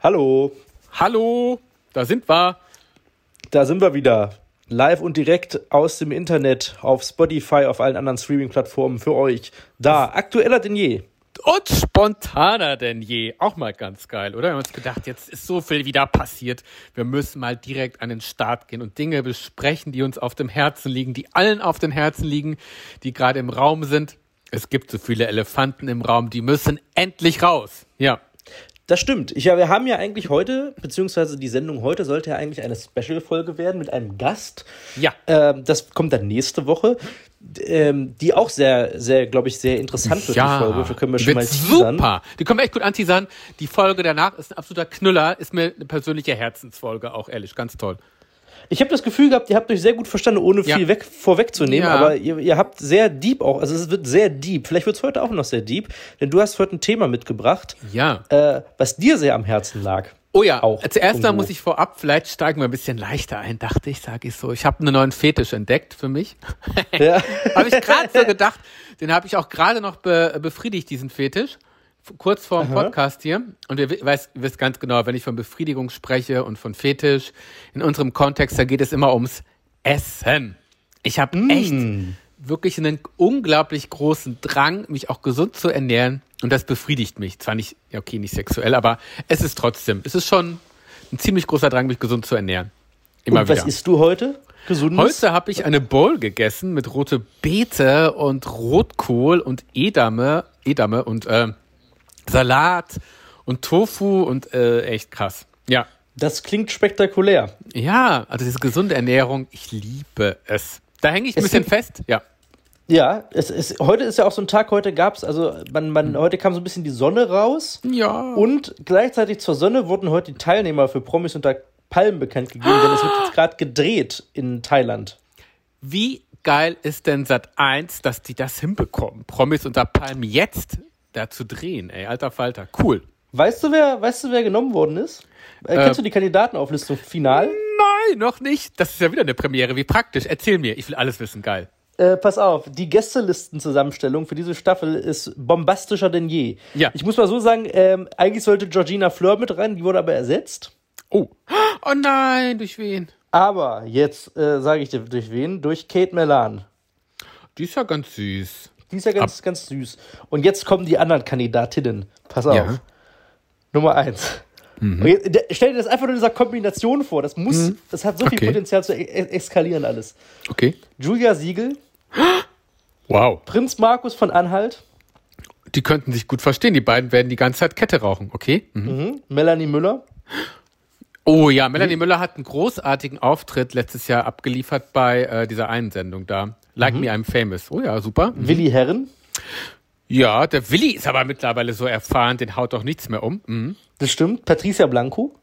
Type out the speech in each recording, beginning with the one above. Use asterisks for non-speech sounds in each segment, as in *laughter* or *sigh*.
Hallo, Hallo, da sind wir. da sind wir wieder. Live und direkt aus dem Internet, auf Spotify, auf allen anderen Streaming-Plattformen für euch. Da, aktueller denn je. Und spontaner denn je. Auch mal ganz geil, oder? Wir haben uns gedacht, jetzt ist so viel wieder passiert. Wir müssen mal direkt an den Start gehen und Dinge besprechen, die uns auf dem Herzen liegen, die allen auf dem Herzen liegen, die gerade im Raum sind. Es gibt so viele Elefanten im Raum, die müssen endlich raus. Ja. Das stimmt. Ich, ja, wir haben ja eigentlich heute, beziehungsweise die Sendung heute sollte ja eigentlich eine Special-Folge werden mit einem Gast. Ja. Ähm, das kommt dann nächste Woche. Ähm, die auch sehr, sehr, glaube ich, sehr interessant wird, die Folge. Da können wir schon mal teasern. super. Die wir echt gut anteasern. Die Folge danach ist ein absoluter Knüller. Ist mir eine persönliche Herzensfolge, auch ehrlich. Ganz toll. Ich habe das Gefühl gehabt, ihr habt euch sehr gut verstanden, ohne Ja. viel weg, vorwegzunehmen, Ja. aber ihr, ihr habt sehr deep auch, also es wird sehr deep. Vielleicht wird es heute auch noch sehr deep, denn du hast heute ein Thema mitgebracht, Ja. äh, was dir sehr am Herzen lag. Oh ja, Auch zuerst mal muss ich vorab, vielleicht steigen wir ein bisschen leichter ein, dachte ich, sage ich so. Ich habe einen neuen Fetisch entdeckt für mich. Ja. *laughs* habe ich gerade so gedacht, den habe ich auch gerade noch be befriedigt, diesen Fetisch. Kurz vor dem Podcast hier. Und ihr we- weißt, ihr wisst ganz genau, wenn ich von Befriedigung spreche und von Fetisch, in unserem Kontext, da geht es immer ums Essen. Ich habe echt wirklich einen unglaublich großen Drang, mich auch gesund zu ernähren. Und das befriedigt mich. Zwar nicht, ja, okay, nicht sexuell, aber es ist trotzdem, es ist schon ein ziemlich großer Drang, mich gesund zu ernähren. Immer Und was wieder. isst du heute? Gesundes? Heute habe ich eine Bowl gegessen mit rote Beete und Rotkohl und Edame, Edame und äh, Salat und Tofu und äh, echt krass. Ja. Das klingt spektakulär. Ja, also diese gesunde Ernährung, ich liebe es. Da hänge ich ein Es bisschen fest. Ja. Ja, es ist, heute ist ja auch so ein Tag, heute gab's, also man, man, heute kam so ein bisschen die Sonne raus Ja. und gleichzeitig zur Sonne wurden heute die Teilnehmer für Promis unter Palmen bekannt gegeben, denn es wird jetzt gerade gedreht in Thailand. Wie geil ist denn Sat 1, dass die das hinbekommen? Promis unter Palmen jetzt da zu drehen, ey, alter Falter. Cool. Weißt du, wer, weißt du, wer genommen worden ist? Äh, kennst du die Kandidatenauflistung final? Nein, noch nicht. Das ist ja wieder eine Premiere. Wie praktisch. Erzähl mir. Ich will alles wissen. Geil. Äh, pass auf, die Gästelistenzusammenstellung für diese Staffel ist bombastischer denn je. Ja. Ich muss mal so sagen, ähm, eigentlich sollte Georgina Fleur mit rein, die wurde aber ersetzt. Oh. Oh nein, durch wen? Aber jetzt äh, sage ich dir durch wen? Durch Kate Melan. Die ist ja ganz süß. Die ist ja ganz, ganz süß. Und jetzt kommen die anderen Kandidatinnen. Pass auf. Ja. Nummer eins. Mhm. Jetzt, stell dir das einfach nur in dieser Kombination vor. Das muss, das hat so viel Okay. Potenzial zu e eskalieren alles. Okay. Julia Siegel, Wow. Prinz Markus von Anhalt, Die könnten sich gut verstehen. Die beiden werden die ganze Zeit Kette rauchen. Okay. Mhm. mhm. Melanie Müller, Oh ja, Melanie Müller hat einen großartigen Auftritt letztes Jahr abgeliefert bei äh, dieser einen Sendung da. Like Me I'm Famous. Oh ja, super. Mhm. Willi Herren. Ja, der Willi ist aber mittlerweile so erfahren, den haut doch nichts mehr um. Mhm. Das stimmt. Patricia Blanco.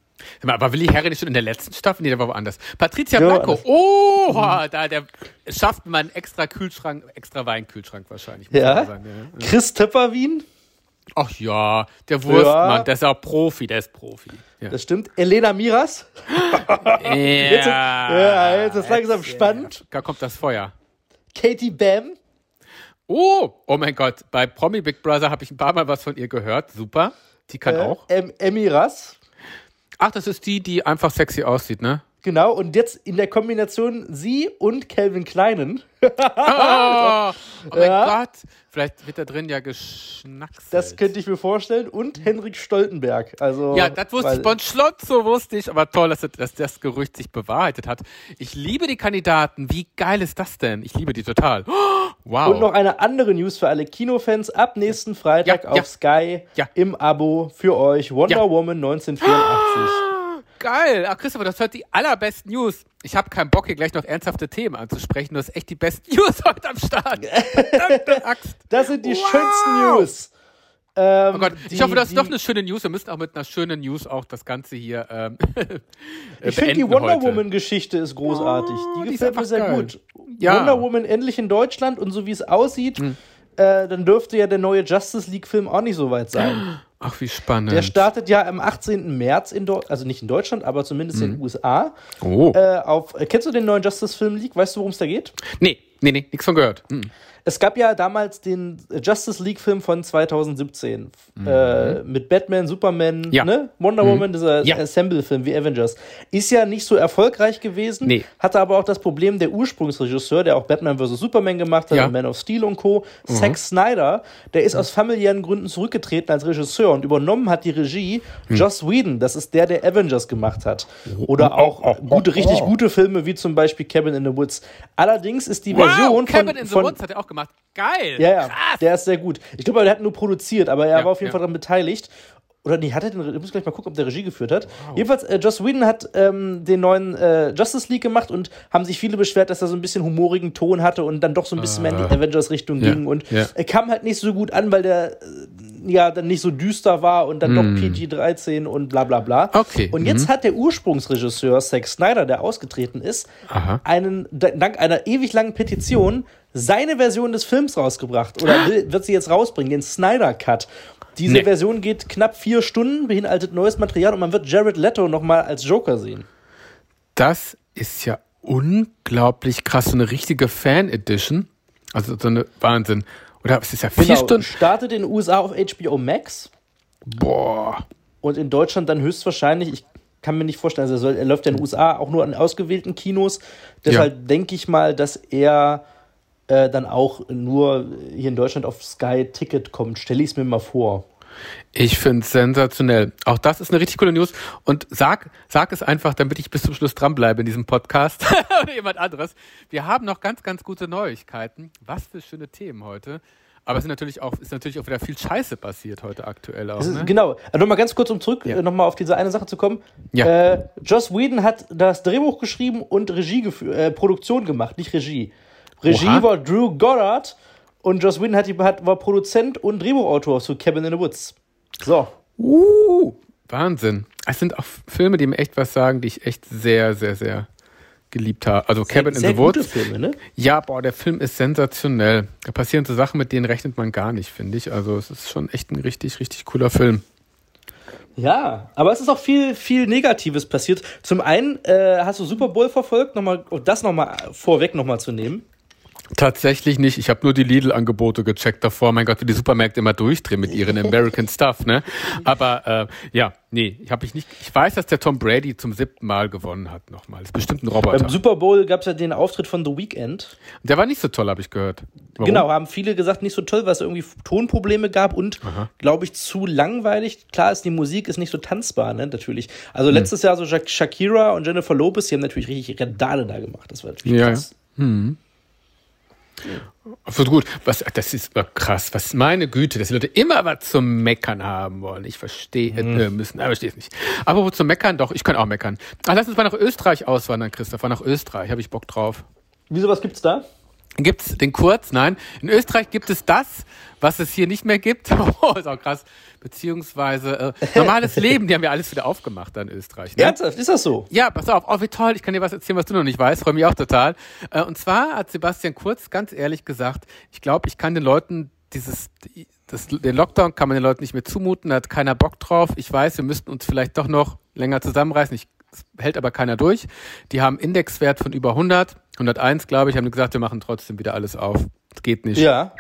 Aber Willi Herren ist schon in der letzten Staffel? Nee, der war woanders. Patricia Ja, Blanco. Oh, da, der schafft man einen extra Kühlschrank, extra Weinkühlschrank wahrscheinlich. muss Ja. sagen, ja. Chris Töpperwien. Ach ja, der Wurstmann, Ja. der ist auch Profi, der ist Profi. Ja. Das stimmt. Elena Miras. *laughs* Jetzt, ja, jetzt ist langsam spannend. Da kommt das Feuer. Katie Bam. Oh, oh mein Gott, bei Promi Big Brother habe ich ein paar Mal was von ihr gehört. Super. Die kann Äh, auch. em Emmy Rass. Ach, das ist die, die einfach sexy aussieht, ne? Genau. Und jetzt in der Kombination sie und Calvin Kleinen. *laughs* Oh, oh mein Ja. Gott. Vielleicht wird da drin ja geschnackselt. Das könnte ich mir vorstellen. Und Henrik Stoltenberg. Also, Ja, das wusste ich. Von Schlotzo wusste ich. Aber toll, dass, das- dass das Gerücht sich bewahrheitet hat. Ich liebe die Kandidaten. Wie geil ist das denn? Ich liebe die total. Oh, *gasps* wow. Und noch eine andere News für alle Kinofans. Ab nächsten Freitag Ja, auf ja. Sky im Abo für euch. Wonder. Woman *gasps* 1984. Geil. Ach, Christopher, das hört die allerbesten News. Ich habe keinen Bock, hier gleich noch ernsthafte Themen anzusprechen. Du hast echt die besten *laughs* News heute am Start. Verdammte *laughs* Axt. Das sind die Wow. schönsten News. Ähm, Oh Gott, ich die- hoffe, du hast die- noch eine schöne News. Wir müssen auch mit einer schönen News auch das Ganze hier ähm, *laughs* Ich finde die Wonder. Woman-Geschichte ist großartig. Oh, die die ist gefällt mir einfach sehr geil. gut. Ja. Hm. Wonder Woman endlich in Deutschland und so wie es aussieht, äh, dann dürfte ja der neue Justice League-Film auch nicht so weit sein. *gasps* Ach, wie spannend. Der startet ja am 18. März in Deutschland, also nicht in Deutschland, aber zumindest in den USA. oh. Äh, auf, äh, kennst du den neuen Justice Film League? Weißt du, worum es da geht? nee, nee, nee, nichts von gehört. Hm. Es gab ja damals den Justice League-Film von 2017 mhm. äh, mit Batman, Superman, ja. ne? Wonder mhm. Woman, dieser ja. Assemble-Film wie Avengers. Ist ja nicht so erfolgreich gewesen, nee. hatte aber auch das Problem, der Ursprungsregisseur, der auch Batman vs. Superman gemacht hat, ja. Man of Steel und Co., mhm. Zack Snyder, der ist aus familiären Gründen zurückgetreten als Regisseur und übernommen hat die Regie mhm. Joss Whedon, das ist der, der Avengers gemacht hat. Oder oh, auch oh, oh, gute, richtig gute Filme, wie zum Beispiel Cabin in the Woods. Allerdings ist die Version wow, Cabin von, in the Woods hat er auch gemacht. Geil. Ja, ja. Krass. Der ist sehr gut. Ich glaube, er hat nur produziert, aber er ja, war auf jeden ja. Fall daran beteiligt. Oder nee, hat er den, ich muss gleich mal gucken, ob der Regie geführt hat. Wow. Jedenfalls, äh, Joss Whedon hat ähm, den neuen äh, Justice League gemacht und haben sich viele beschwert, dass er so ein bisschen humorigen Ton hatte und dann doch so ein bisschen mehr in die ah. Avengers-Richtung ja, ging. Und ja. er kam halt nicht so gut an, weil der äh, ja dann nicht so düster war und dann mm. doch PG-13 und bla bla bla. Okay. Und jetzt mm. hat der Ursprungsregisseur Zack Snyder, der ausgetreten ist, Aha. einen, dank einer ewig langen Petition seine Version des Films rausgebracht. Oder *gasps* will, wird sie jetzt rausbringen, den Snyder Cut. Diese nee. Version geht knapp vier Stunden, beinhaltet neues Material und man wird Jared Leto nochmal als Joker sehen. Das ist ja unglaublich krass, so eine richtige Fan-Edition. Also so eine Wahnsinn. Oder es ist ja vier genau, Stunden. Startet in den USA auf HBO Max. Boah. Und in Deutschland dann höchstwahrscheinlich, ich kann mir nicht vorstellen, also er, läuft ja in den USA auch nur an ausgewählten Kinos. Deshalb ja. denke ich mal, dass er äh, dann auch nur hier in Deutschland auf Sky Ticket kommt. Stelle ich es mir mal vor. Ich finde es sensationell. Auch das ist eine richtig coole News. Und sag, sag es einfach, damit ich bis zum Schluss dranbleibe in diesem Podcast *laughs* oder jemand anderes. Wir haben noch ganz, ganz gute Neuigkeiten. Was für schöne Themen heute. Aber es ist natürlich auch, ist natürlich auch wieder viel Scheiße passiert heute aktuell auch. Ne? Genau. Also nochmal ganz kurz, um zurück ja. Äh, nochmal auf diese eine Sache zu kommen. Ja. Äh, Joss Whedon hat das Drehbuch geschrieben und Regie äh, Produktion gemacht, nicht Regie. Regie Oha. war Drew Goddard und Joss Whedon hat, hat, war Produzent und Drehbuchautor zu Cabin in the Woods. So. Uh, Wahnsinn. Es sind auch Filme, die mir echt was sagen, die ich echt sehr, sehr, sehr geliebt habe. Also sehr, Cabin in the Woods. Filme, ne? Ja, boah, der Film ist sensationell. Da passieren so Sachen, mit denen rechnet man gar nicht, finde ich. Also es ist schon echt ein richtig, richtig cooler Film. Ja, aber es ist auch viel, viel Negatives passiert. Zum einen äh, hast du Super Bowl verfolgt, nochmal, das nochmal vorweg nochmal zu nehmen. Tatsächlich nicht. Ich habe nur die Lidl-Angebote gecheckt davor. Mein Gott, wie die Supermärkte immer durchdrehen mit ihren American Stuff, ne? Aber äh, ja, nee, habe ich nicht. Ich weiß, dass der Tom Brady zum siebten Mal gewonnen hat nochmal. Das ist bestimmt ein Roboter. Beim Super Bowl gab es ja den Auftritt von The Weeknd. Der war nicht so toll, habe ich gehört. Warum? Genau, haben viele gesagt, nicht so toll, weil es irgendwie Tonprobleme gab und, glaube ich, zu langweilig. Klar ist, die Musik ist nicht so tanzbar, ne, natürlich. Also hm. letztes Jahr so Shakira und Jennifer Lopez, die haben natürlich richtig Redale da gemacht. Das war natürlich ja, krass. Ja. Hm. So gut, was, das ist krass. Was meine Güte, dass die Leute immer was zum Meckern haben wollen. Ich verstehe mhm. äh, müssen, aber ich verstehe es nicht. Aber wo zum Meckern, doch, ich kann auch meckern. Ach, lass uns mal nach Österreich auswandern, Christopher. Nach Österreich, habe ich Bock drauf. Wieso, was gibt's da? Gibt's den Kurz? Nein. In Österreich gibt es das, was es hier nicht mehr gibt. *laughs* Oh, ist auch krass. Beziehungsweise äh, normales *laughs* Leben, die haben ja alles wieder aufgemacht da in Österreich. Ne? Ernsthaft, ist das so? Ja, pass auf, oh wie toll, ich kann dir was erzählen, was du noch nicht weißt, freue mich auch total. Äh, und zwar hat Sebastian Kurz ganz ehrlich gesagt, ich glaube, ich kann den Leuten dieses, das, den Lockdown kann man den Leuten nicht mehr zumuten, da hat keiner Bock drauf. Ich weiß, wir müssten uns vielleicht doch noch länger zusammenreißen. Ich hält aber keiner durch. Die haben Indexwert von über 100, 101 glaube ich, haben gesagt, wir machen trotzdem wieder alles auf. Das geht nicht. Ja.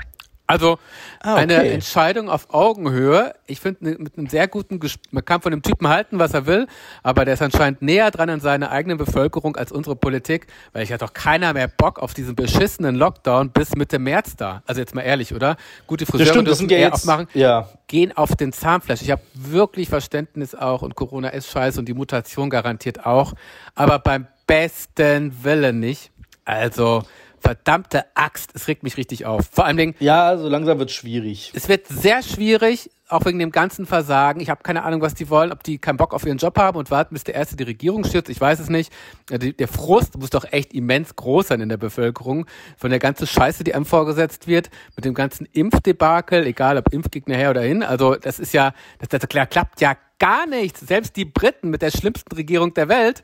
Also ah, okay. eine Entscheidung auf Augenhöhe. Ich finde ne, mit einem sehr guten, Ges man kann von dem Typen halten, was er will, aber der ist anscheinend näher dran an seiner eigenen Bevölkerung als unsere Politik, weil ich hat doch keiner mehr Bock auf diesen beschissenen Lockdown bis Mitte März da. Also jetzt mal ehrlich, oder? Gute Friseure stimmt, dürfen ja eher aufmachen, ja. gehen auf den Zahnfleisch. Ich habe wirklich Verständnis auch und Corona ist scheiße und die Mutation garantiert auch, aber beim besten Willen nicht. Also verdammte Axt, es regt mich richtig auf. Vor allen Dingen. Ja, so langsam wird schwierig. Es wird sehr schwierig, auch wegen dem ganzen Versagen. Ich habe keine Ahnung, was die wollen, ob die keinen Bock auf ihren Job haben und warten, bis der erste die Regierung stürzt. Ich weiß es nicht. Der Frust muss doch echt immens groß sein in der Bevölkerung von der ganzen Scheiße, die einem vorgesetzt wird, mit dem ganzen Impfdebakel, egal ob Impfgegner her oder hin. Also das ist ja, das, das klappt ja gar nichts. Selbst die Briten mit der schlimmsten Regierung der Welt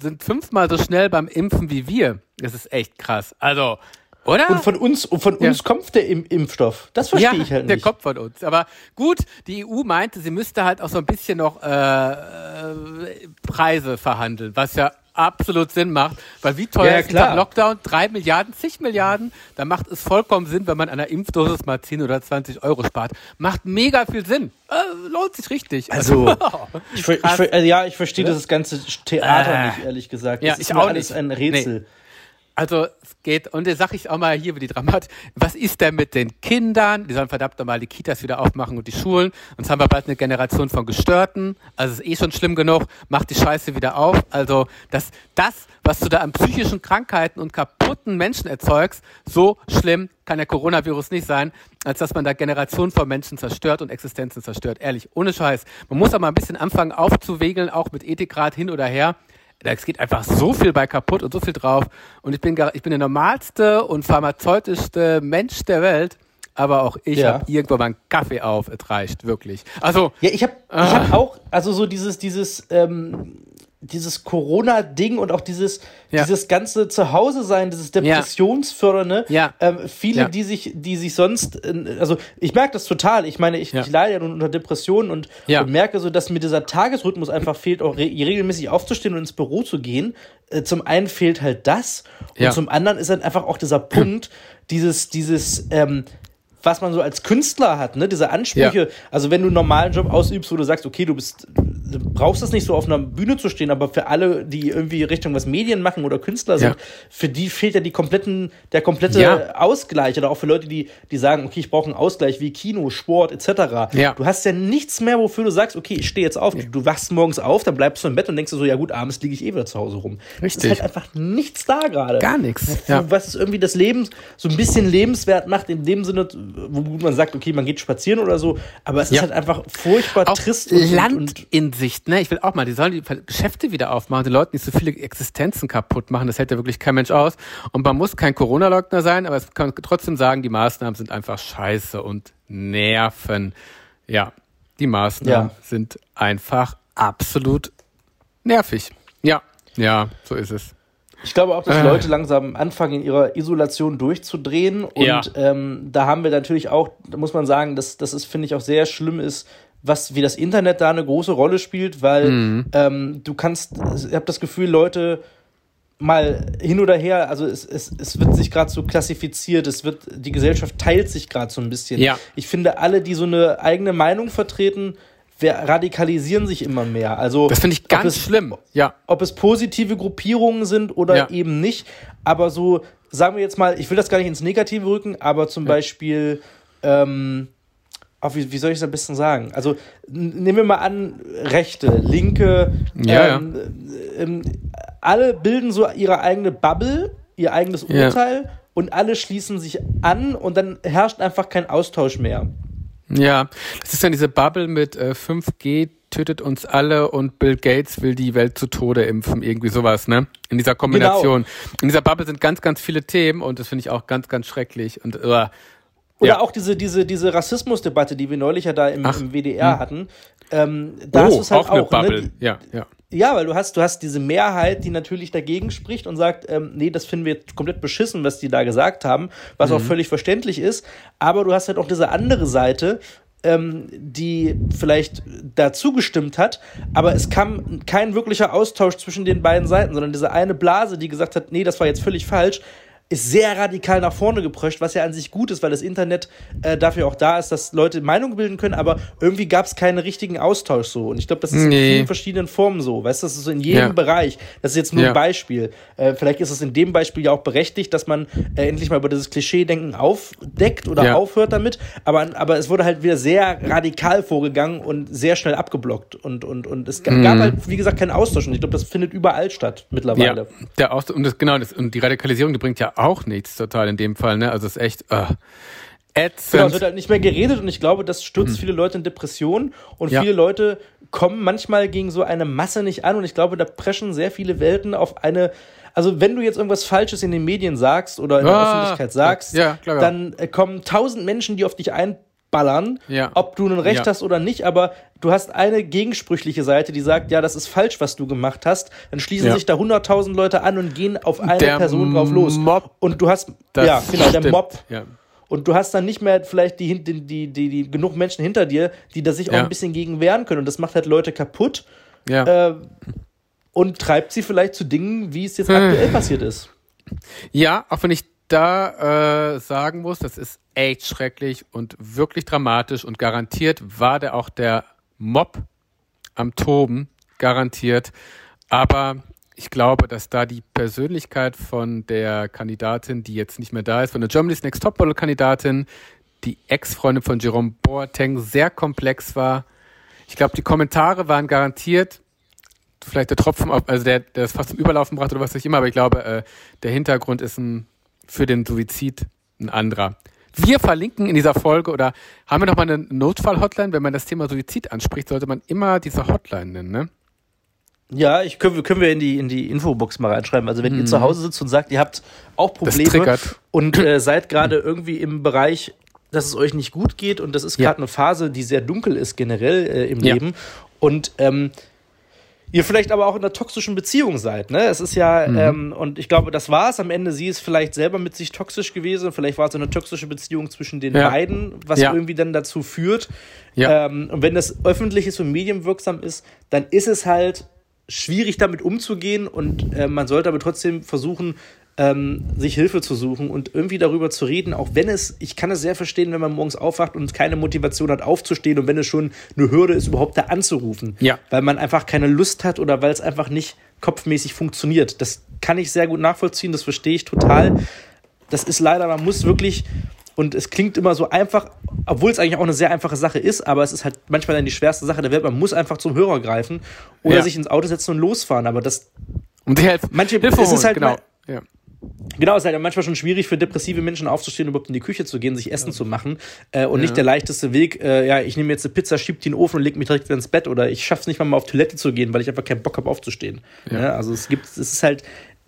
sind fünfmal so schnell beim Impfen wie wir. Das ist echt krass. Also, oder? Und von uns, und von ja. uns kommt der Impfstoff. Das verstehe ja, ich halt nicht. Der kommt von uns. Aber gut, die EU meinte, sie müsste halt auch so ein bisschen noch äh, äh, Preise verhandeln, was ja absolut Sinn macht. Weil wie teuer ja, ist der Lockdown? Drei Milliarden, zig Milliarden? Da macht es vollkommen Sinn, wenn man an einer Impfdosis mal 10 oder 20 Euro spart. Macht mega viel Sinn. Äh, lohnt sich richtig. Also, *laughs* ich, ich, also ja, ich verstehe das ganze Theater äh, nicht, ehrlich gesagt. Das ja, ist ich auch alles nicht. ein Rätsel. Nee. Also es geht, und da sage ich auch mal hier wie die Dramat, was ist denn mit den Kindern? Die sollen verdammt nochmal die Kitas wieder aufmachen und die Schulen. Sonst haben wir bald eine Generation von Gestörten. Also es ist eh schon schlimm genug, macht die Scheiße wieder auf. Also das, das, was du da an psychischen Krankheiten und kaputten Menschen erzeugst, so schlimm kann der Coronavirus nicht sein, als dass man da Generationen von Menschen zerstört und Existenzen zerstört. Ehrlich, ohne Scheiß. Man muss aber ein bisschen anfangen aufzuwegeln, auch mit Ethikrat hin oder her es geht einfach so viel bei kaputt und so viel drauf. Und ich bin, ich bin der normalste und pharmazeutischste Mensch der Welt. Aber auch ich ja. habe irgendwo mal einen Kaffee auf. Es reicht wirklich. Also ja, ich habe ah. ich hab auch also so dieses dieses ähm, dieses Corona-Ding und auch dieses, ja. dieses ganze Zuhause sein, dieses Depressionsfördernde. Ja. Ähm, viele, ja. die sich, die sich sonst, also ich merke das total. Ich meine, ich, ja. ich leide ja nun unter Depressionen und, und, merke so, dass mir dieser Tagesrhythmus einfach fehlt, auch re regelmäßig aufzustehen und ins Büro zu gehen. Äh, zum einen fehlt halt das und zum anderen ist dann einfach auch dieser Punkt, dieses, dieses, ähm, was man so als Künstler hat, ne? Diese Ansprüche. Ja. Also wenn du einen normalen Job ausübst, wo du sagst, okay, du bist, du brauchst es nicht so auf einer Bühne zu stehen, aber für alle, die irgendwie Richtung was Medien machen oder Künstler sind, ja. für die fehlt ja die kompletten, der komplette ja. Ausgleich. Oder auch für Leute, die, die sagen, okay, ich brauche einen Ausgleich wie Kino, Sport, etc. Ja. Du hast ja nichts mehr, wofür du sagst, okay, ich stehe jetzt auf. Du wachst morgens auf, dann bleibst du im Bett und denkst du so, ja gut, abends liege ich eh wieder zu Hause rum. Richtig. Es ist halt einfach nichts da gerade. Gar nichts. Was es irgendwie das Leben so ein bisschen lebenswert macht, in dem Sinne, wo man sagt, okay, man geht spazieren oder so, aber es ist halt einfach furchtbar auch trist. Und, Land und, in Sicht, ne? Ich will auch mal, die sollen die Geschäfte wieder aufmachen, die Leute nicht so viele Existenzen kaputt machen, das hält ja wirklich kein Mensch aus. Und man muss kein Corona-Leugner sein, aber es kann trotzdem sagen, die Maßnahmen sind einfach scheiße und nerven. Ja, die Maßnahmen ja. sind einfach absolut nervig. Ja, ja, so ist es. Ich glaube auch, dass äh. Leute langsam anfangen, in ihrer Isolation durchzudrehen. Und ja. ähm, da haben wir natürlich auch, da muss man sagen, dass, dass es, finde ich, auch sehr schlimm ist, was, wie das Internet da eine große Rolle spielt, weil mhm. ähm, du kannst, ich habe das Gefühl, Leute mal hin oder her, also es, es, es wird sich gerade so klassifiziert, es wird, die Gesellschaft teilt sich gerade so ein bisschen. Ja. Ich finde, alle, die so eine eigene Meinung vertreten, radikalisieren sich immer mehr. Also das finde ich ganz es, schlimm. Ja. Ob es positive Gruppierungen sind oder ja. eben nicht. Aber so, sagen wir jetzt mal, ich will das gar nicht ins Negative rücken, aber zum ja. Beispiel, ähm, auch wie, wie soll ich es am besten sagen? Also nehmen wir mal an, Rechte, Linke, ja, ähm, ähm, alle bilden so ihre eigene Bubble, ihr eigenes Urteil und alle schließen sich an und dann herrscht einfach kein Austausch mehr. Ja, das ist dann diese Bubble mit äh, 5G tötet uns alle und Bill Gates will die Welt zu Tode impfen, irgendwie sowas, ne? In dieser Kombination. Genau. In dieser Bubble sind ganz, ganz viele Themen und das finde ich auch ganz, ganz schrecklich. Und uh, oder ja. auch diese, diese, diese Rassismusdebatte, die wir neulich ja da im, im WDR hm. hatten. Ähm, da oh, hast du es halt auch. auch ne? Ja, ja. Ja, weil du hast, du hast diese Mehrheit, die natürlich dagegen spricht und sagt, ähm, nee, das finden wir komplett beschissen, was die da gesagt haben, was mhm. auch völlig verständlich ist. Aber du hast halt auch diese andere Seite, ähm, die vielleicht dazu gestimmt hat, aber es kam kein wirklicher Austausch zwischen den beiden Seiten, sondern diese eine Blase, die gesagt hat, nee, das war jetzt völlig falsch, ist sehr radikal nach vorne geprescht, was ja an sich gut ist, weil das Internet äh, dafür auch da ist, dass Leute Meinung bilden können, aber irgendwie gab es keinen richtigen Austausch so. Und ich glaube, das ist nee. in vielen verschiedenen Formen so. Weißt du, das ist so in jedem ja. Bereich. Das ist jetzt nur ja. ein Beispiel. Äh, vielleicht ist es in dem Beispiel ja auch berechtigt, dass man äh, endlich mal über dieses Klischee-Denken aufdeckt oder ja. aufhört damit. Aber, aber es wurde halt wieder sehr radikal vorgegangen und sehr schnell abgeblockt. Und, und, und es gab, mhm. halt, wie gesagt, keinen Austausch. Und ich glaube, das findet überall statt mittlerweile. Ja, der Austausch, und das, genau, das, und die Radikalisierung, die bringt ja auch nichts total in dem Fall, ne? Also es ist echt äh, ätzend. Genau, es wird halt nicht mehr geredet und ich glaube, das stürzt mhm. viele Leute in Depressionen und ja. viele Leute kommen manchmal gegen so eine Masse nicht an und ich glaube, da preschen sehr viele Welten auf eine also wenn du jetzt irgendwas Falsches in den Medien sagst oder in der ah, Öffentlichkeit sagst, ja, klar, dann äh, kommen tausend Menschen, die auf dich ein ballern, ja. ob du nun recht ja. hast oder nicht, aber du hast eine gegensprüchliche Seite, die sagt, ja, das ist falsch, was du gemacht hast, dann schließen ja. sich da hunderttausend Leute an und gehen auf eine der Person drauf los. Mob, und du hast, ja, genau, stimmt. der Mob. Und du hast dann nicht mehr vielleicht die, die, die, die, genug Menschen hinter dir, die da sich auch ein bisschen gegen wehren können. Und das macht halt Leute kaputt. Äh, und treibt sie vielleicht zu Dingen, wie es jetzt aktuell *sighs* passiert ist. Ja, auch wenn ich da äh, sagen muss, das ist echt schrecklich und wirklich dramatisch und garantiert war der auch der Mob am Toben, garantiert. Aber ich glaube, dass da die Persönlichkeit von der Kandidatin, die jetzt nicht mehr da ist, von der Germany's Next Topmodel-Kandidatin, die Ex-Freundin von Jerome Boateng, sehr komplex war. Ich glaube, die Kommentare waren garantiert vielleicht der Tropfen, also der, der es fast zum Überlaufen brachte oder was auch immer, aber ich glaube, äh, der Hintergrund ist ein, für den Suizid ein anderer. Wir verlinken in dieser Folge oder haben wir noch mal eine Notfall-Hotline? Wenn man das Thema Suizid anspricht, sollte man immer diese Hotline nennen, ne? Ja, ich können, können wir in die, in die Infobox mal reinschreiben. Also wenn mhm. ihr zu Hause sitzt und sagt, ihr habt auch Probleme und äh, *clears throat* seid gerade irgendwie im Bereich, dass es euch nicht gut geht und das ist gerade ja. eine Phase, die sehr dunkel ist generell äh, im ja. Leben und ähm, ihr vielleicht aber auch in einer toxischen Beziehung seid. Ne? Es ist ja, mhm. ähm, und ich glaube, das war es am Ende. Sie ist vielleicht selber mit sich toxisch gewesen. Vielleicht war es eine toxische Beziehung zwischen den ja. beiden, was ja. irgendwie dann dazu führt. Ja. Ähm, und wenn das öffentlich ist und medienwirksam ist, dann ist es halt schwierig damit umzugehen und äh, man sollte aber trotzdem versuchen, ähm, sich Hilfe zu suchen und irgendwie darüber zu reden, auch wenn es, ich kann es sehr verstehen, wenn man morgens aufwacht und keine Motivation hat, aufzustehen und wenn es schon eine Hürde ist, überhaupt da anzurufen. Ja. Weil man einfach keine Lust hat oder weil es einfach nicht kopfmäßig funktioniert. Das kann ich sehr gut nachvollziehen, das verstehe ich total. Das ist leider, man muss wirklich und es klingt immer so einfach, obwohl es eigentlich auch eine sehr einfache Sache ist, aber es ist halt manchmal dann die schwerste Sache der Welt. Man muss einfach zum Hörer greifen oder ja. sich ins Auto setzen und losfahren. Aber das. Und die Hilfe, manche, Hilfe es ist halt genau. ja. Genau, es ist halt manchmal schon schwierig für depressive Menschen aufzustehen, überhaupt in die Küche zu gehen, sich Essen ja. zu machen. Äh, und ja. nicht der leichteste Weg, äh, ja, ich nehme jetzt eine Pizza, schieb die in den Ofen und leg mich direkt wieder ins Bett. Oder ich schaff's nicht mal, mal auf Toilette zu gehen, weil ich einfach keinen Bock habe aufzustehen. Ja. also es gibt, es ist halt,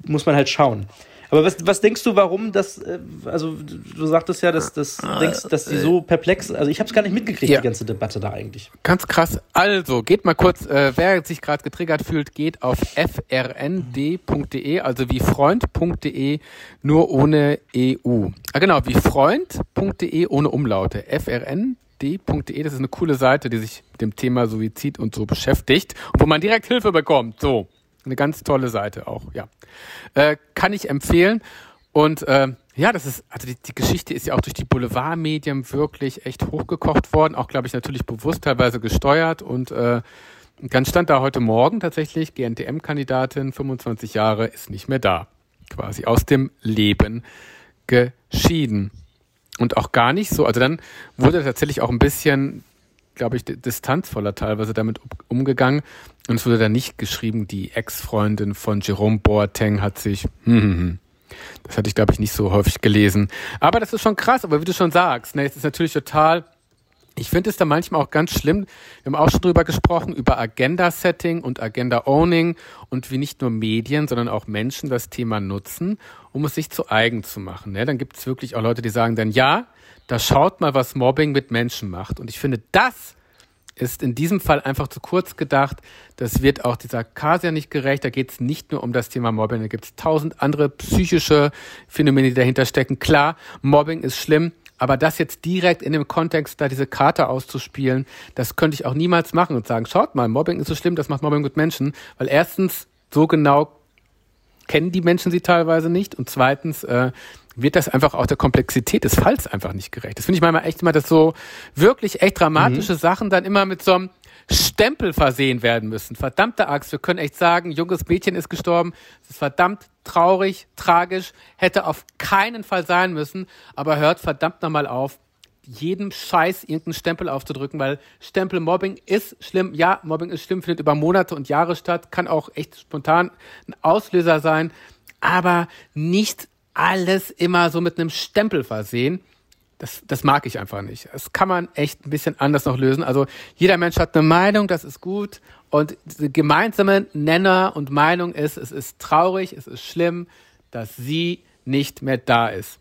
muss man halt schauen. Aber was, was denkst du, warum das, äh, also du sagtest ja, dass, dass, ah, denkst, dass die so perplex, also ich habe es gar nicht mitgekriegt, ja. die ganze Debatte da eigentlich. Ganz krass. Also, geht mal kurz, äh, wer sich gerade getriggert fühlt, geht auf frnd.de, also wie freund.de, nur ohne EU. Ah genau, wie freund.de ohne Umlaute. frnd.de, das ist eine coole Seite, die sich mit dem Thema Suizid und so beschäftigt und wo man direkt Hilfe bekommt. So. Eine ganz tolle Seite auch, ja. Äh, kann ich empfehlen. Und äh, ja, das ist, also die, die Geschichte ist ja auch durch die Boulevardmedien wirklich echt hochgekocht worden, auch glaube ich natürlich bewusst teilweise gesteuert und äh, ganz stand da heute Morgen tatsächlich, GNTM-Kandidatin, 25 Jahre, ist nicht mehr da. Quasi aus dem Leben geschieden. Und auch gar nicht so, also dann wurde tatsächlich auch ein bisschen glaube ich, distanzvoller teilweise damit umgegangen. Und es wurde dann nicht geschrieben, die Ex-Freundin von Jerome Boateng hat sich, hm, hm, hm. Das hatte ich, glaube ich, nicht so häufig gelesen. Aber das ist schon krass, aber wie du schon sagst, ne, es ist natürlich total, ich finde es da manchmal auch ganz schlimm. Wir haben auch schon drüber gesprochen, über Agenda-Setting und Agenda-Owning und wie nicht nur Medien, sondern auch Menschen das Thema nutzen, um es sich zu eigen zu machen. Ne? Dann gibt es wirklich auch Leute, die sagen dann, ja, da schaut mal, was Mobbing mit Menschen macht. Und ich finde, das ist in diesem Fall einfach zu kurz gedacht. Das wird auch dieser Kasia nicht gerecht. Da geht es nicht nur um das Thema Mobbing, da gibt es tausend andere psychische Phänomene, die dahinter stecken. Klar, Mobbing ist schlimm, aber das jetzt direkt in dem Kontext, da diese Karte auszuspielen, das könnte ich auch niemals machen und sagen, schaut mal, Mobbing ist so schlimm, das macht Mobbing mit Menschen. Weil erstens, so genau kennen die Menschen sie teilweise nicht und zweitens, äh, wird das einfach auch der Komplexität des Falls einfach nicht gerecht. Das finde ich manchmal echt immer, dass so wirklich echt dramatische mhm. Sachen dann immer mit so einem Stempel versehen werden müssen. Verdammte Axt, wir können echt sagen, junges Mädchen ist gestorben. Das ist verdammt traurig, tragisch, hätte auf keinen Fall sein müssen, aber hört verdammt nochmal auf, jedem Scheiß irgendeinen Stempel aufzudrücken, weil Stempelmobbing ist schlimm. Ja, Mobbing ist schlimm, findet über Monate und Jahre statt, kann auch echt spontan ein Auslöser sein, aber nicht alles immer so mit einem Stempel versehen. Das, das mag ich einfach nicht. Das kann man echt ein bisschen anders noch lösen. Also jeder Mensch hat eine Meinung, das ist gut. Und die gemeinsame Nenner und Meinung ist, es ist traurig, es ist schlimm, dass sie nicht mehr da ist.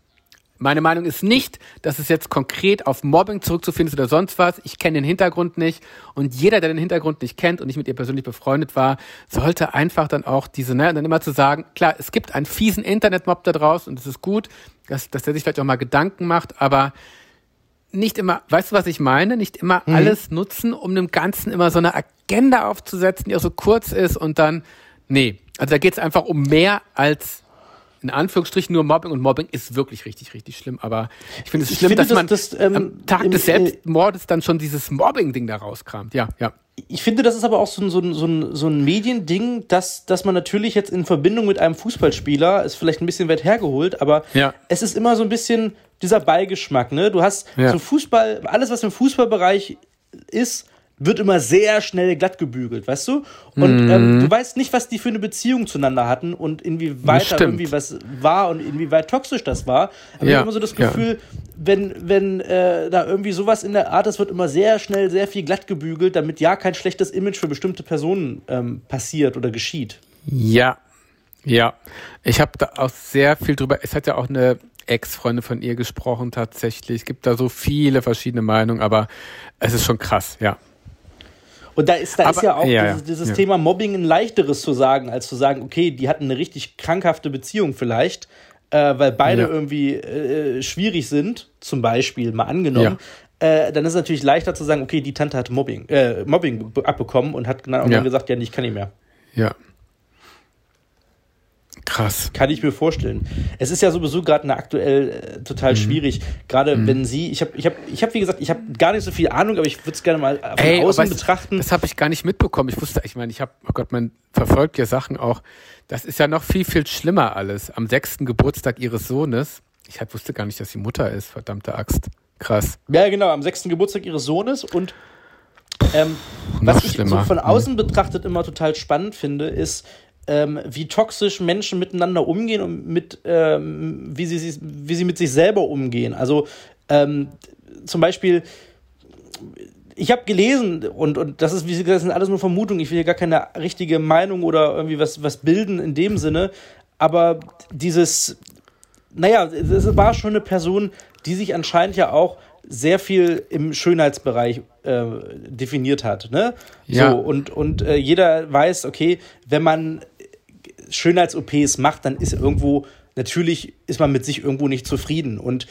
Meine Meinung ist nicht, dass es jetzt konkret auf Mobbing zurückzufinden ist oder sonst was. Ich kenne den Hintergrund nicht. Und jeder, der den Hintergrund nicht kennt und nicht mit ihr persönlich befreundet war, sollte einfach dann auch diese, ne, dann immer zu sagen, klar, es gibt einen fiesen Internetmob da draußen und es ist gut, dass, dass der sich vielleicht auch mal Gedanken macht, aber nicht immer, weißt du, was ich meine? Nicht immer mhm. alles nutzen, um dem Ganzen immer so eine Agenda aufzusetzen, die auch so kurz ist und dann Nee, also da geht es einfach um mehr als in Anführungsstrichen nur Mobbing und Mobbing ist wirklich richtig, richtig schlimm. Aber ich finde es ich schlimm, finde, dass, dass man das, ähm, am Tag im, des äh, Selbstmordes dann schon dieses Mobbing-Ding da rauskramt. Ja, ja. Ich finde, das ist aber auch so ein, so ein, so ein, so ein Mediending, dass, dass man natürlich jetzt in Verbindung mit einem Fußballspieler, ist vielleicht ein bisschen weit hergeholt, aber ja. es ist immer so ein bisschen dieser Beigeschmack. Ne? Du hast ja. so Fußball, alles, was im Fußballbereich ist, wird immer sehr schnell glatt gebügelt, weißt du? Und mhm. ähm, du weißt nicht, was die für eine Beziehung zueinander hatten und inwieweit da irgendwie was war und inwieweit toxisch das war. Aber ja. ich habe immer so das Gefühl, ja. wenn, wenn äh, da irgendwie sowas in der Art ist, wird immer sehr schnell sehr viel glatt gebügelt, damit ja kein schlechtes Image für bestimmte Personen ähm, passiert oder geschieht. Ja, ja. Ich habe da auch sehr viel drüber. Es hat ja auch eine Ex-Freunde von ihr gesprochen tatsächlich. Es gibt da so viele verschiedene Meinungen, aber es ist schon krass, ja. Und da ist, da Aber, ist ja auch ja, dieses, dieses ja. Thema Mobbing ein leichteres zu sagen, als zu sagen, okay, die hatten eine richtig krankhafte Beziehung vielleicht, äh, weil beide ja. irgendwie äh, schwierig sind, zum Beispiel, mal angenommen. Äh, dann ist es natürlich leichter zu sagen, okay, die Tante hat Mobbing, äh, Mobbing abbekommen und hat dann gesagt, ja, ich kann nicht mehr. Ja, Krass. Kann ich mir vorstellen. Es ist ja sowieso gerade aktuell äh, total mhm. schwierig. Gerade mhm. wenn sie, ich habe, ich habe, ich habe, wie gesagt, ich habe gar nicht so viel Ahnung, aber ich würde es gerne mal von Ey, außen betrachten. Das habe ich gar nicht mitbekommen. Ich wusste, ich meine, ich habe, oh Gott, man verfolgt ja Sachen auch. Das ist ja noch viel, viel schlimmer alles. Am sechsten Geburtstag ihres Sohnes. Ich halt wusste gar nicht, dass sie Mutter ist, verdammte Axt. Krass. Ja, genau, am sechsten Geburtstag ihres Sohnes und ähm, was ich so von außen mhm. betrachtet immer total spannend finde, ist, ähm, wie toxisch Menschen miteinander umgehen und mit, ähm, wie, sie, wie sie mit sich selber umgehen. Also ähm, zum Beispiel, ich habe gelesen, und, und das ist, wie gesagt, das sind alles nur Vermutungen, ich will hier gar keine richtige Meinung oder irgendwie was, was bilden in dem Sinne, aber dieses, naja, es war schon eine Person, die sich anscheinend ja auch sehr viel im Schönheitsbereich äh, definiert hat. Ne? Ja. So, und und äh, jeder weiß, okay, wenn man Schönheits-OPs macht, dann ist irgendwo, natürlich ist man mit sich irgendwo nicht zufrieden. Und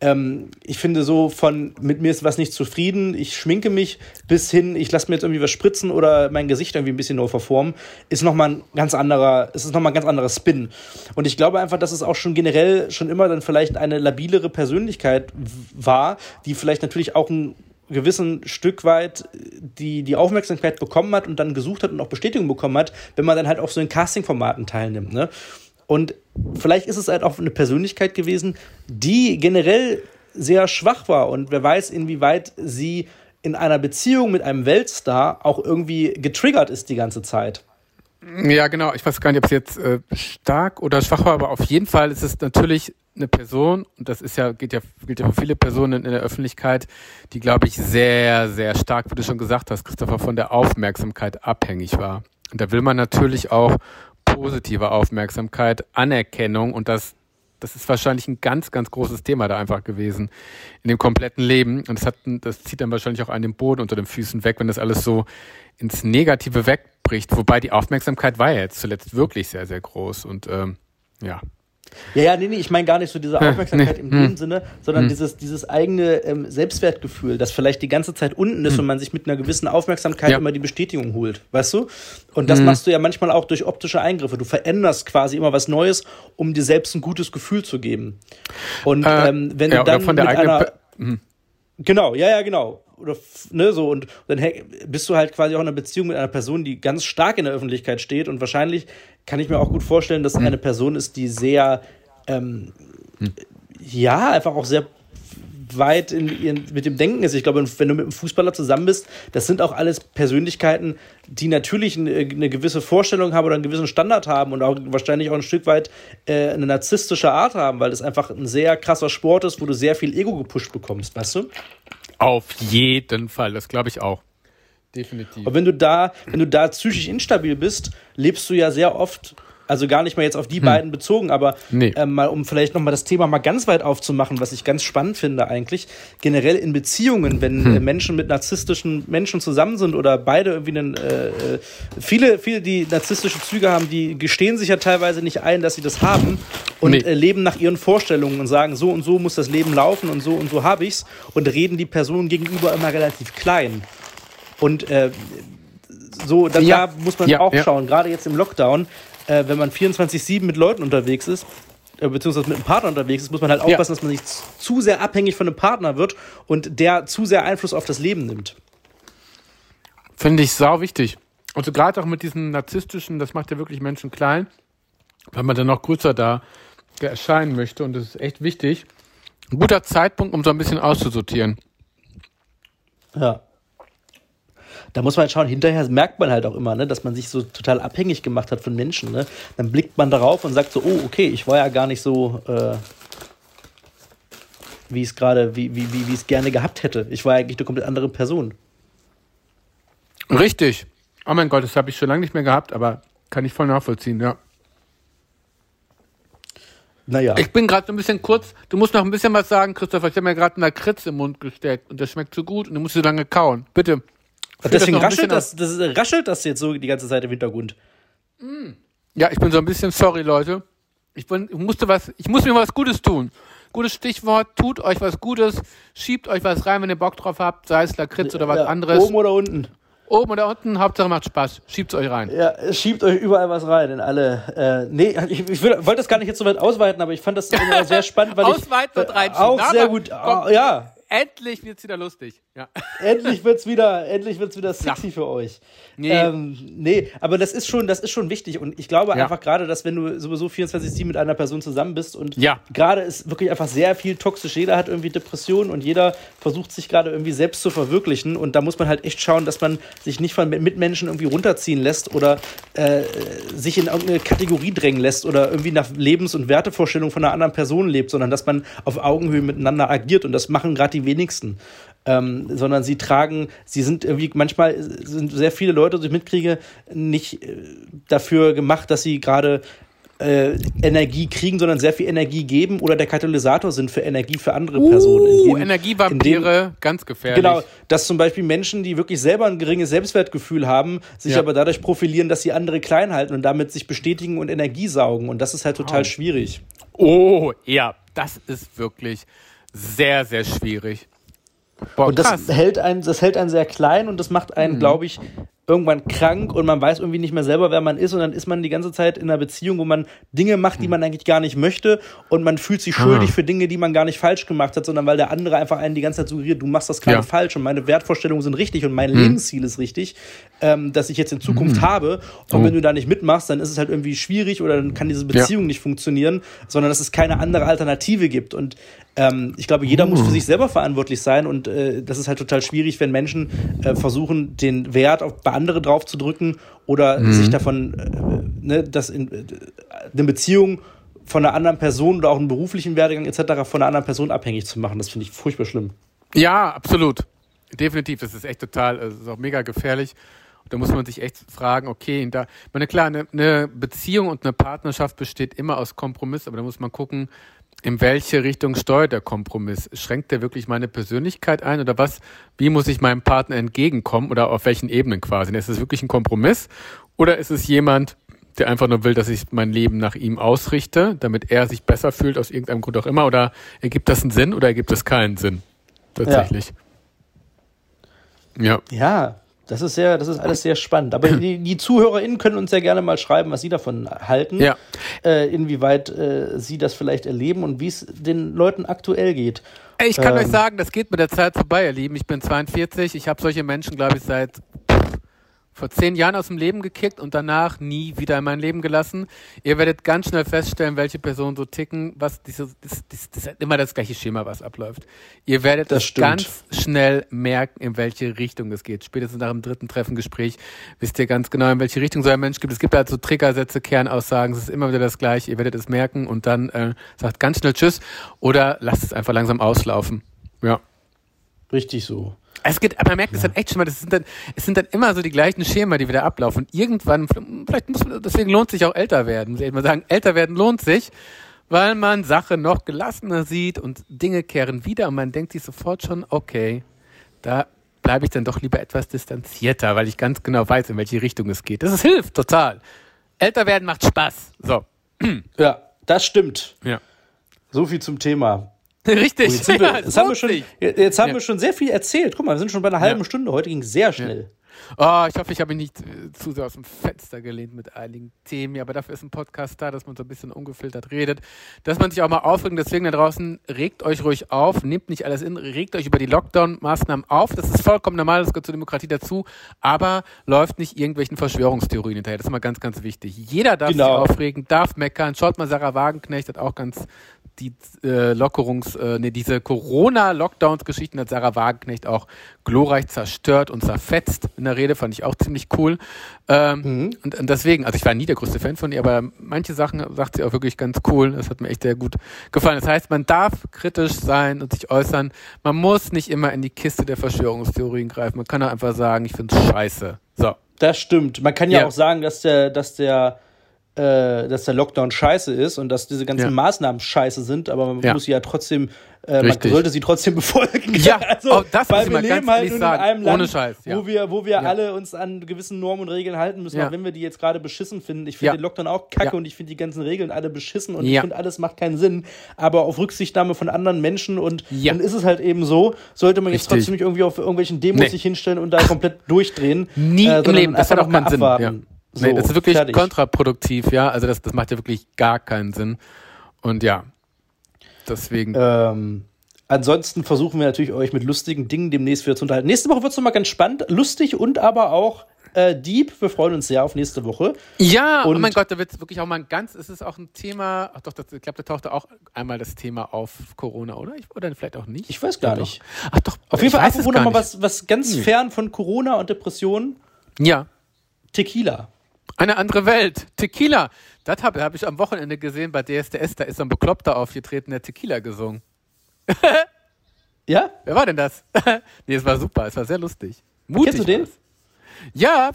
ähm, ich finde so von, mit mir ist was nicht zufrieden, ich schminke mich bis hin, ich lasse mir jetzt irgendwie was spritzen oder mein Gesicht irgendwie ein bisschen neu verformen, ist nochmal ein ganz anderer, ist nochmal ein ganz anderer Spin. Und ich glaube einfach, dass es auch schon generell schon immer dann vielleicht eine labilere Persönlichkeit war, die vielleicht natürlich auch ein gewissen Stück weit die, die Aufmerksamkeit bekommen hat und dann gesucht hat und auch Bestätigung bekommen hat, wenn man dann halt auf so den Casting-Formaten teilnimmt. Ne? Und vielleicht ist es halt auch eine Persönlichkeit gewesen, die generell sehr schwach war und wer weiß, inwieweit sie in einer Beziehung mit einem Weltstar auch irgendwie getriggert ist die ganze Zeit. Ja, genau. Ich weiß gar nicht, ob es jetzt äh, stark oder schwach war, aber auf jeden Fall ist es natürlich eine Person, und das ist ja, geht ja, gilt ja für viele Personen in der Öffentlichkeit, die, glaube ich, sehr, sehr stark, wie du schon gesagt hast, Christopher, von der Aufmerksamkeit abhängig war. Und da will man natürlich auch positive Aufmerksamkeit, Anerkennung und das, das ist wahrscheinlich ein ganz, ganz großes Thema da einfach gewesen in dem kompletten Leben. Und das hat, das zieht dann wahrscheinlich auch an den Boden unter den Füßen weg, wenn das alles so ins Negative wegbricht. Wobei die Aufmerksamkeit war ja jetzt zuletzt wirklich sehr, sehr groß und ähm, ja, ja, ja, nee, nee, ich meine gar nicht so diese Aufmerksamkeit nee. im hm. Sinne, sondern hm. dieses, dieses eigene ähm, Selbstwertgefühl, das vielleicht die ganze Zeit unten ist hm. und man sich mit einer gewissen Aufmerksamkeit ja. immer die Bestätigung holt, weißt du? Und das hm. machst du ja manchmal auch durch optische Eingriffe. Du veränderst quasi immer was Neues, um dir selbst ein gutes Gefühl zu geben. Und äh, ähm, wenn ja, du dann von der mit einer... Hm. Genau, ja, ja, genau oder ne, so und, dann bist du halt quasi auch in einer Beziehung mit einer Person, die ganz stark in der Öffentlichkeit steht und wahrscheinlich kann ich mir auch gut vorstellen, dass mhm. eine Person ist, die sehr ähm, mhm. ja, einfach auch sehr weit in ihren, mit dem Denken ist. Ich glaube, wenn du mit einem Fußballer zusammen bist, das sind auch alles Persönlichkeiten, die natürlich eine, eine gewisse Vorstellung haben oder einen gewissen Standard haben und auch wahrscheinlich auch ein Stück weit äh, eine narzisstische Art haben, weil das einfach ein sehr krasser Sport ist, wo du sehr viel Ego gepusht bekommst, weißt du? Auf jeden Fall, das glaube ich auch. Definitiv. Und wenn du da, wenn du da psychisch instabil bist, lebst du ja sehr oft, also gar nicht mal jetzt auf die hm. beiden bezogen, aber nee. ähm, mal um vielleicht nochmal das Thema mal ganz weit aufzumachen, was ich ganz spannend finde eigentlich, generell in Beziehungen, wenn hm. äh, Menschen mit narzisstischen Menschen zusammen sind oder beide irgendwie einen, äh, äh, viele, viele, die narzisstische Züge haben, die gestehen sich ja teilweise nicht ein, dass sie das haben und nee. äh, leben nach ihren Vorstellungen und sagen, so und so muss das Leben laufen und so und so habe ich's und reden die Person gegenüber immer relativ klein. Und äh, so, da, ja. muss man ja, auch ja. schauen, gerade jetzt im Lockdown, äh, wenn man 24-7 mit Leuten unterwegs ist, äh, beziehungsweise mit einem Partner unterwegs ist, muss man halt aufpassen, dass man nicht zu sehr abhängig von einem Partner wird und der zu sehr Einfluss auf das Leben nimmt. Finde ich sau wichtig. Also gerade auch mit diesen narzisstischen, das macht ja wirklich Menschen klein, weil man dann noch größer da erscheinen möchte und das ist echt wichtig. Ein guter Zeitpunkt, um so ein bisschen auszusortieren. Ja. Da muss man halt schauen, hinterher merkt man halt auch immer, ne, dass man sich so total abhängig gemacht hat von Menschen. Ne? Dann blickt man darauf und sagt so, oh, okay, ich war ja gar nicht so, äh, wie ich es gerade, wie, wie, wie, es gerne gehabt hätte. Ich war eigentlich eine komplett andere Person. Richtig. Oh mein Gott, das habe ich schon lange nicht mehr gehabt, aber kann ich voll nachvollziehen, ja. Naja. Ich bin gerade so ein bisschen kurz. Du musst noch ein bisschen was sagen, Christopher. Ich habe mir gerade einen Kritz im Mund gesteckt und das schmeckt so gut und du musst so lange kauen. Bitte. Deswegen das raschelt das, das, raschelt das jetzt so die ganze Zeit im Hintergrund. Mm. Ja, ich bin so ein bisschen sorry, Leute. Ich, bin, ich musste was, ich muss mir was Gutes tun. Gutes Stichwort, tut euch was Gutes, schiebt euch was rein, wenn ihr Bock drauf habt, sei es Lakritz oder was ja, anderes. Oben oder unten. Oben oder unten, Hauptsache macht Spaß. Schiebt euch rein. Ja, schiebt euch überall was rein, in alle. Äh, nee, ich, ich wollte das gar nicht jetzt so weit ausweiten, aber ich fand das sehr spannend, weil *laughs* Ausweiten ich. und reinschieben. Auch sehr gut. Komm, ja. Endlich wird's wieder lustig. Ja. *laughs* Endlich wird's wieder, endlich wird's wieder sexy ja. für euch. Nee. Ähm, nee, aber das ist schon, das ist schon wichtig. Und ich glaube ja. einfach gerade, dass wenn du sowieso 24-7 mit einer Person zusammen bist und ja. gerade ist wirklich einfach sehr viel toxisch. Jeder hat irgendwie Depressionen und jeder versucht sich gerade irgendwie selbst zu verwirklichen. Und da muss man halt echt schauen, dass man sich nicht von Mitmenschen irgendwie runterziehen lässt oder äh, sich in irgendeine Kategorie drängen lässt oder irgendwie nach Lebens- und Wertevorstellungen von einer anderen Person lebt, sondern dass man auf Augenhöhe miteinander agiert. Und das machen gerade die wenigsten. Ähm, sondern sie tragen, sie sind irgendwie, manchmal sind sehr viele Leute, die ich mitkriege, nicht äh, dafür gemacht, dass sie gerade äh, Energie kriegen, sondern sehr viel Energie geben oder der Katalysator sind für Energie für andere uh, Personen. Indem, Energievampire, indem, ganz gefährlich. Genau, dass zum Beispiel Menschen, die wirklich selber ein geringes Selbstwertgefühl haben, sich ja. aber dadurch profilieren, dass sie andere klein halten und damit sich bestätigen und Energie saugen. Und das ist halt total oh. schwierig. Oh, ja, das ist wirklich sehr, sehr schwierig. Boah, und das krass. hält einen, das hält einen sehr klein und das macht einen, mhm. glaube ich, irgendwann krank und man weiß irgendwie nicht mehr selber, wer man ist und dann ist man die ganze Zeit in einer Beziehung, wo man Dinge macht, die mhm. man eigentlich gar nicht möchte und man fühlt sich schuldig ah. für Dinge, die man gar nicht falsch gemacht hat, sondern weil der andere einfach einen die ganze Zeit suggeriert, du machst das gerade ja. falsch und meine Wertvorstellungen sind richtig und mein mhm. Lebensziel ist richtig, ähm, das ich jetzt in Zukunft mhm. habe und oh. wenn du da nicht mitmachst, dann ist es halt irgendwie schwierig oder dann kann diese Beziehung ja. nicht funktionieren, sondern dass es keine andere Alternative gibt und ähm, ich glaube, jeder muss für sich selber verantwortlich sein und äh, das ist halt total schwierig, wenn Menschen äh, versuchen, den Wert auf bei andere drauf zu drücken oder mhm. sich davon, äh, ne, dass in, äh, eine Beziehung von einer anderen Person oder auch einen beruflichen Werdegang etc. von einer anderen Person abhängig zu machen. Das finde ich furchtbar schlimm. Ja, absolut. Definitiv. Das ist echt total, das ist auch mega gefährlich. Da muss man sich echt fragen, okay, da, meine klar, eine, eine Beziehung und eine Partnerschaft besteht immer aus Kompromiss, aber da muss man gucken, in welche Richtung steuert der Kompromiss? Schränkt der wirklich meine Persönlichkeit ein oder was? Wie muss ich meinem Partner entgegenkommen oder auf welchen Ebenen quasi? Ist es wirklich ein Kompromiss oder ist es jemand, der einfach nur will, dass ich mein Leben nach ihm ausrichte, damit er sich besser fühlt aus irgendeinem Grund auch immer? Oder ergibt das einen Sinn oder ergibt es keinen Sinn? Tatsächlich. Ja. Ja, ja das ist sehr, das ist alles sehr spannend. Aber die, *clears throat* die ZuhörerInnen können uns ja gerne mal schreiben, was sie davon halten. Ja. Äh, inwieweit äh, sie das vielleicht erleben und wie es den Leuten aktuell geht. Ich kann ähm, euch sagen, das geht mit der Zeit vorbei, ihr Lieben. Ich bin 42. Ich habe solche Menschen, glaube ich, seit vor zehn Jahren aus dem Leben gekickt und danach nie wieder in mein Leben gelassen. Ihr werdet ganz schnell feststellen, welche Personen so ticken, was diese, das, das, das ist immer das gleiche Schema, was abläuft. Ihr werdet das, das ganz schnell merken, in welche Richtung es geht. Spätestens nach dem dritten Treffengespräch wisst ihr ganz genau, in welche Richtung so ein Mensch gibt. Es gibt halt so Triggersätze, Kernaussagen, es ist immer wieder das gleiche. Ihr werdet es merken und dann äh, sagt ganz schnell Tschüss oder lasst es einfach langsam auslaufen. Ja. Richtig so. Es geht, man merkt es ja. dann echt schon mal, das sind dann, es sind dann immer so die gleichen Schema, die wieder ablaufen. Und irgendwann, vielleicht muss man, deswegen lohnt sich auch älter werden, muss ich mal sagen. Älter werden lohnt sich, weil man Sachen noch gelassener sieht und Dinge kehren wieder und man denkt sich sofort schon, okay, da bleibe ich dann doch lieber etwas distanzierter, weil ich ganz genau weiß, in welche Richtung es geht. Das ist, hilft total. Älter werden macht Spaß. So. Ja, das stimmt. Ja. So viel zum Thema. *laughs* Richtig. Oh, jetzt, wir, ja, jetzt, haben wir, schon, jetzt haben ja. wir schon sehr viel erzählt. Guck mal, wir sind schon bei einer halben. Stunde. Heute ging es sehr schnell. Oh, ich hoffe, ich habe mich nicht äh, zu sehr aus dem Fenster gelehnt mit einigen Themen, aber dafür ist ein Podcast da, dass man so ein bisschen ungefiltert redet, dass man sich auch mal aufregt. Deswegen da draußen, regt euch ruhig auf, nehmt nicht alles in, regt euch über die Lockdown-Maßnahmen auf. Das ist vollkommen normal, das gehört zur Demokratie dazu, aber läuft nicht irgendwelchen Verschwörungstheorien hinterher. Das ist mal ganz, ganz wichtig. Jeder darf genau. sich aufregen, darf meckern. Schaut mal, Sarah Wagenknecht hat auch ganz die äh, Lockerungs, äh, nee, diese Corona-Lockdowns-Geschichten hat Sarah Wagenknecht auch glorreich zerstört und zerfetzt in der Rede, fand ich auch ziemlich cool. Ähm, mhm. und, und, deswegen, also ich war nie der größte Fan von ihr, aber manche Sachen sagt sie auch wirklich ganz cool. Das hat mir echt sehr gut gefallen. Das heißt, man darf kritisch sein und sich äußern. Man muss nicht immer in die Kiste der Verschwörungstheorien greifen. Man kann auch einfach sagen, ich finde es scheiße. So. Das stimmt. Man kann ja, ja auch sagen, dass der, dass der äh, dass der Lockdown scheiße ist und dass diese ganzen ja. Maßnahmen scheiße sind, aber man ja. muss sie ja trotzdem, äh, man sollte sie trotzdem *laughs* befolgen. Ja, *laughs* also, das weil wir leben halt in einem Land, Ohne Scheiß, ja. wo wir, wo wir alle uns an gewissen Normen und Regeln halten müssen, auch wenn wir die jetzt gerade beschissen finden. Ich finde den Lockdown auch kacke und ich finde die ganzen Regeln alle beschissen und ich finde alles macht keinen Sinn. Aber auf Rücksichtnahme von anderen Menschen und dann ist es halt eben so, sollte man jetzt trotzdem nicht irgendwie auf irgendwelchen Demos nee. sich hinstellen und da komplett durchdrehen. Nie äh, im Leben, das hat auch keinen Sinn. So, nee, das ist wirklich fertig. kontraproduktiv, ja. Also das, das macht ja wirklich gar keinen Sinn. Und ja, deswegen. Ähm, ansonsten versuchen wir natürlich euch mit lustigen Dingen demnächst wieder zu unterhalten. Nächste Woche wird es nochmal ganz spannend, lustig und aber auch äh, deep. Wir freuen uns sehr auf nächste Woche. Ja, oh und oh mein Gott, da wird es wirklich auch mal ein ganz, ist es auch ein Thema, ach doch, das, ich glaube, da tauchte auch einmal das Thema auf Corona, oder? Ich, oder vielleicht auch nicht? Ich weiß gar ja, nicht. Doch. Ach doch, auf jeden Fall einfach nochmal was, was ganz hm. fern von Corona und Depressionen. Ja. Tequila. Eine andere Welt. Tequila. Das habe hab ich am Wochenende gesehen bei DSDS. Da ist so ein Bekloppter aufgetreten, der Tequila gesungen. *laughs* ja? Wer war denn das? *laughs* nee, es war super. Es war sehr lustig. Mutig Kennst du den? Ja,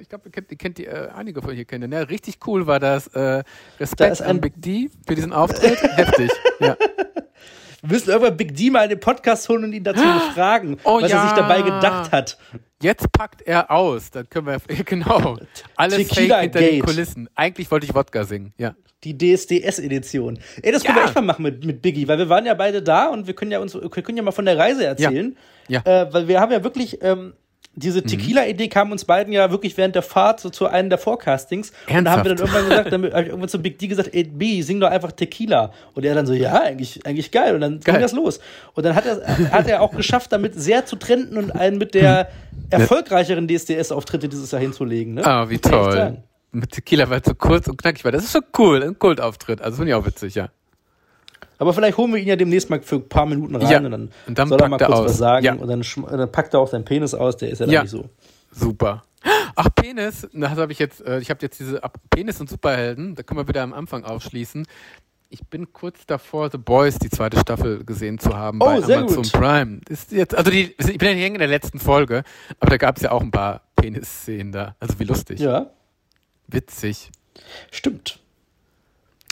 ich glaube, ihr kennt, ihr kennt die, äh, einige von euch kennen. Ja, richtig cool war das. Äh, Respekt da an Big D für diesen Auftritt. *laughs* Heftig. Ja. Wir müssen irgendwann Big D mal in den Podcast holen und ihn dazu *gasps* befragen, oh, was ja. er sich dabei gedacht hat. Jetzt packt er aus. Dann können wir, *laughs* genau. Alles Tequila fake hinter Gate. den Kulissen. Eigentlich wollte ich Wodka singen, ja. Die DSDS-Edition. Ey, das können ja. wir echt mal machen mit, mit Biggie, weil wir waren ja beide da und wir können ja uns, wir können ja mal von der Reise erzählen. Ja. ja. Äh, weil wir haben ja wirklich, ähm, diese mhm. Tequila-Idee kam uns beiden ja wirklich während der Fahrt so zu einem der Forecastings. Ernsthaft? Und da haben wir dann irgendwann gesagt, *laughs* dann habe ich irgendwann zu Big D gesagt, ey B, sing doch einfach Tequila. Und er dann so, ja, eigentlich, eigentlich geil. Und dann geil. ging das los. Und dann hat er, hat er auch geschafft, damit sehr zu trenden und einen mit der erfolgreicheren DSDS-Auftritte dieses Jahr hinzulegen. Ne? Ah, wie toll. Mit Tequila, weil es so kurz und knackig war. Das ist schon cool, ein Kultauftritt. Also finde ich auch witzig, ja. Aber vielleicht holen wir ihn ja demnächst mal für ein paar Minuten rein ja. und dann, und dann soll er mal kurz aus. was sagen ja. und dann, dann, packt er auch seinen Penis aus, der ist ja, ja. nicht so. Super. Ach, Penis, das habe ich jetzt, äh, ich habe jetzt diese Penis und Superhelden, da können wir wieder am Anfang aufschließen. Ich bin kurz davor, The Boys, die zweite Staffel gesehen zu haben oh, bei Amazon gut. Prime. Ist jetzt, also die, ich bin ja nicht in der letzten Folge, aber da gab es ja auch ein paar Penis-Szenen da. Also wie lustig. Ja. Witzig. Stimmt.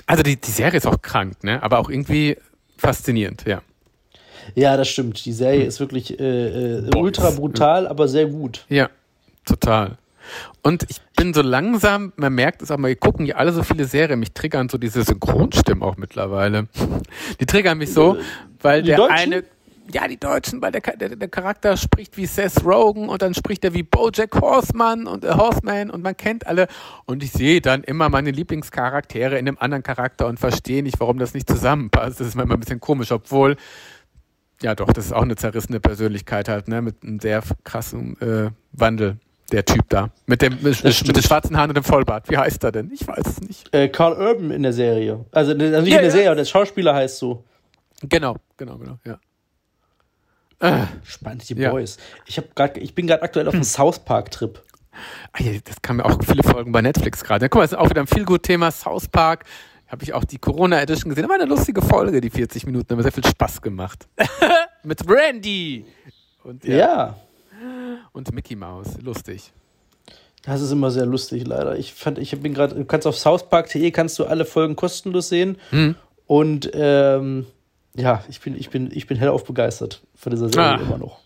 Also die, die Serie ist auch krank, ne? Aber auch irgendwie faszinierend, ja. Ja, das stimmt. Die Serie hm. ist wirklich äh, äh, ultra brutal, aber sehr gut. Ja, total. Und ich bin so langsam, man merkt es auch mal, wir gucken ja alle so viele Serien, mich triggern so diese Synchronstimmen auch mittlerweile. *laughs* Die triggern mich so, weil die der Deutschen? eine ja, die Deutschen, weil der, der, der Charakter spricht wie Seth Rogen und dann spricht er wie Bojack Horseman und äh, Horseman und man kennt alle. Und ich sehe dann immer meine Lieblingscharaktere in einem anderen Charakter und verstehe nicht, warum das nicht zusammenpasst. Das ist manchmal ein bisschen komisch, obwohl, ja doch, das ist auch eine zerrissene Persönlichkeit halt, ne, mit einem sehr krassen äh, Wandel. Der Typ da. Mit dem, mit, mit den schwarzen Haaren und dem Vollbart. Wie heißt er denn? Ich weiß es nicht. Äh, Carl Urban in der Serie. Also, also nicht ja, in der ja. Serie, aber der Schauspieler heißt so. Genau, genau, genau, ja. Spannend, die ja. Boys. Ich, grad, ich bin gerade aktuell auf einem hm. South Park-Trip. Ah, ja, das kam mir auch viele Folgen bei Netflix gerade. Ja, guck mal, das ist auch wieder ein viel gut Thema. South Park. Habe ich auch die Corona Edition gesehen. Das war eine lustige Folge, die 40 Minuten. Mir sehr viel Spaß gemacht. *laughs* Mit Brandy. Und, ja. ja. Und Mickey Mouse. Lustig. Das ist immer sehr lustig, leider. Ich fand, ich bin gerade, du kannst auf southpark.de kannst du alle Folgen kostenlos sehen. Hm. Und ähm, ja, ich bin, ich bin, ich bin hellauf begeistert von dieser Serie ah. immer noch.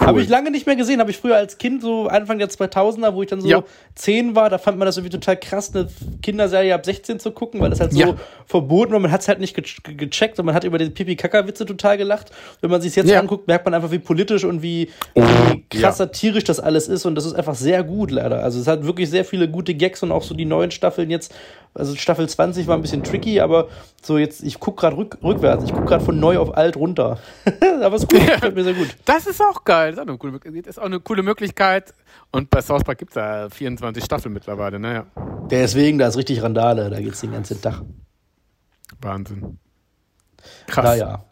Cool. Habe ich lange nicht mehr gesehen. Habe ich früher als Kind, so Anfang der 2000er, wo ich dann so ja. 10 war, da fand man das irgendwie total krass, eine Kinderserie ab 16 zu gucken, weil das halt so ja. verboten war. Man hat es halt nicht ge gecheckt und man hat über die Pipi-Kaka-Witze total gelacht. Wenn man sich jetzt ja. anguckt, merkt man einfach, wie politisch und wie, wie krass satirisch das alles ist. Und das ist einfach sehr gut, leider. Also es hat wirklich sehr viele gute Gags und auch so die neuen Staffeln jetzt also Staffel 20 war ein bisschen tricky, aber so jetzt, ich gucke gerade rück, rückwärts. Ich gucke gerade von neu auf alt runter. *laughs* aber es ist gut, gefällt mir sehr gut. Das ist auch geil. Das ist auch eine coole, ist auch eine coole Möglichkeit. Und bei South Park gibt es ja 24 Staffeln mittlerweile, naja. Deswegen, da ist richtig Randale, da geht es den ganzen Tag. Wahnsinn. Krass. Naja.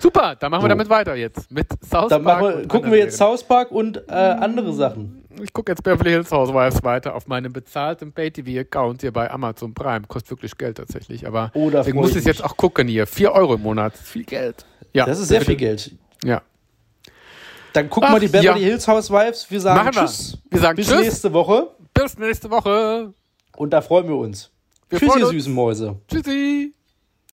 Super, dann machen so. wir damit weiter jetzt. Mit South dann Park. Wir, gucken wir jetzt South Park und äh, andere Sachen. Ich gucke jetzt Beverly Hills Housewives weiter auf meinem bezahlten Pay-TV-Account hier bei Amazon Prime. Kostet wirklich Geld tatsächlich, aber oh, ich muss es jetzt auch gucken hier. 4 Euro im Monat, viel Geld. Ja, das ist sehr viel Geld. Ja. Dann gucken wir die Beverly ja. Hills Housewives. Wir sagen Machen Tschüss. Wir. wir sagen Bis Tschüss. nächste Woche. Bis nächste Woche. Und da freuen wir uns. Wir Tschüss, ihr süßen Mäuse. Tschüssi.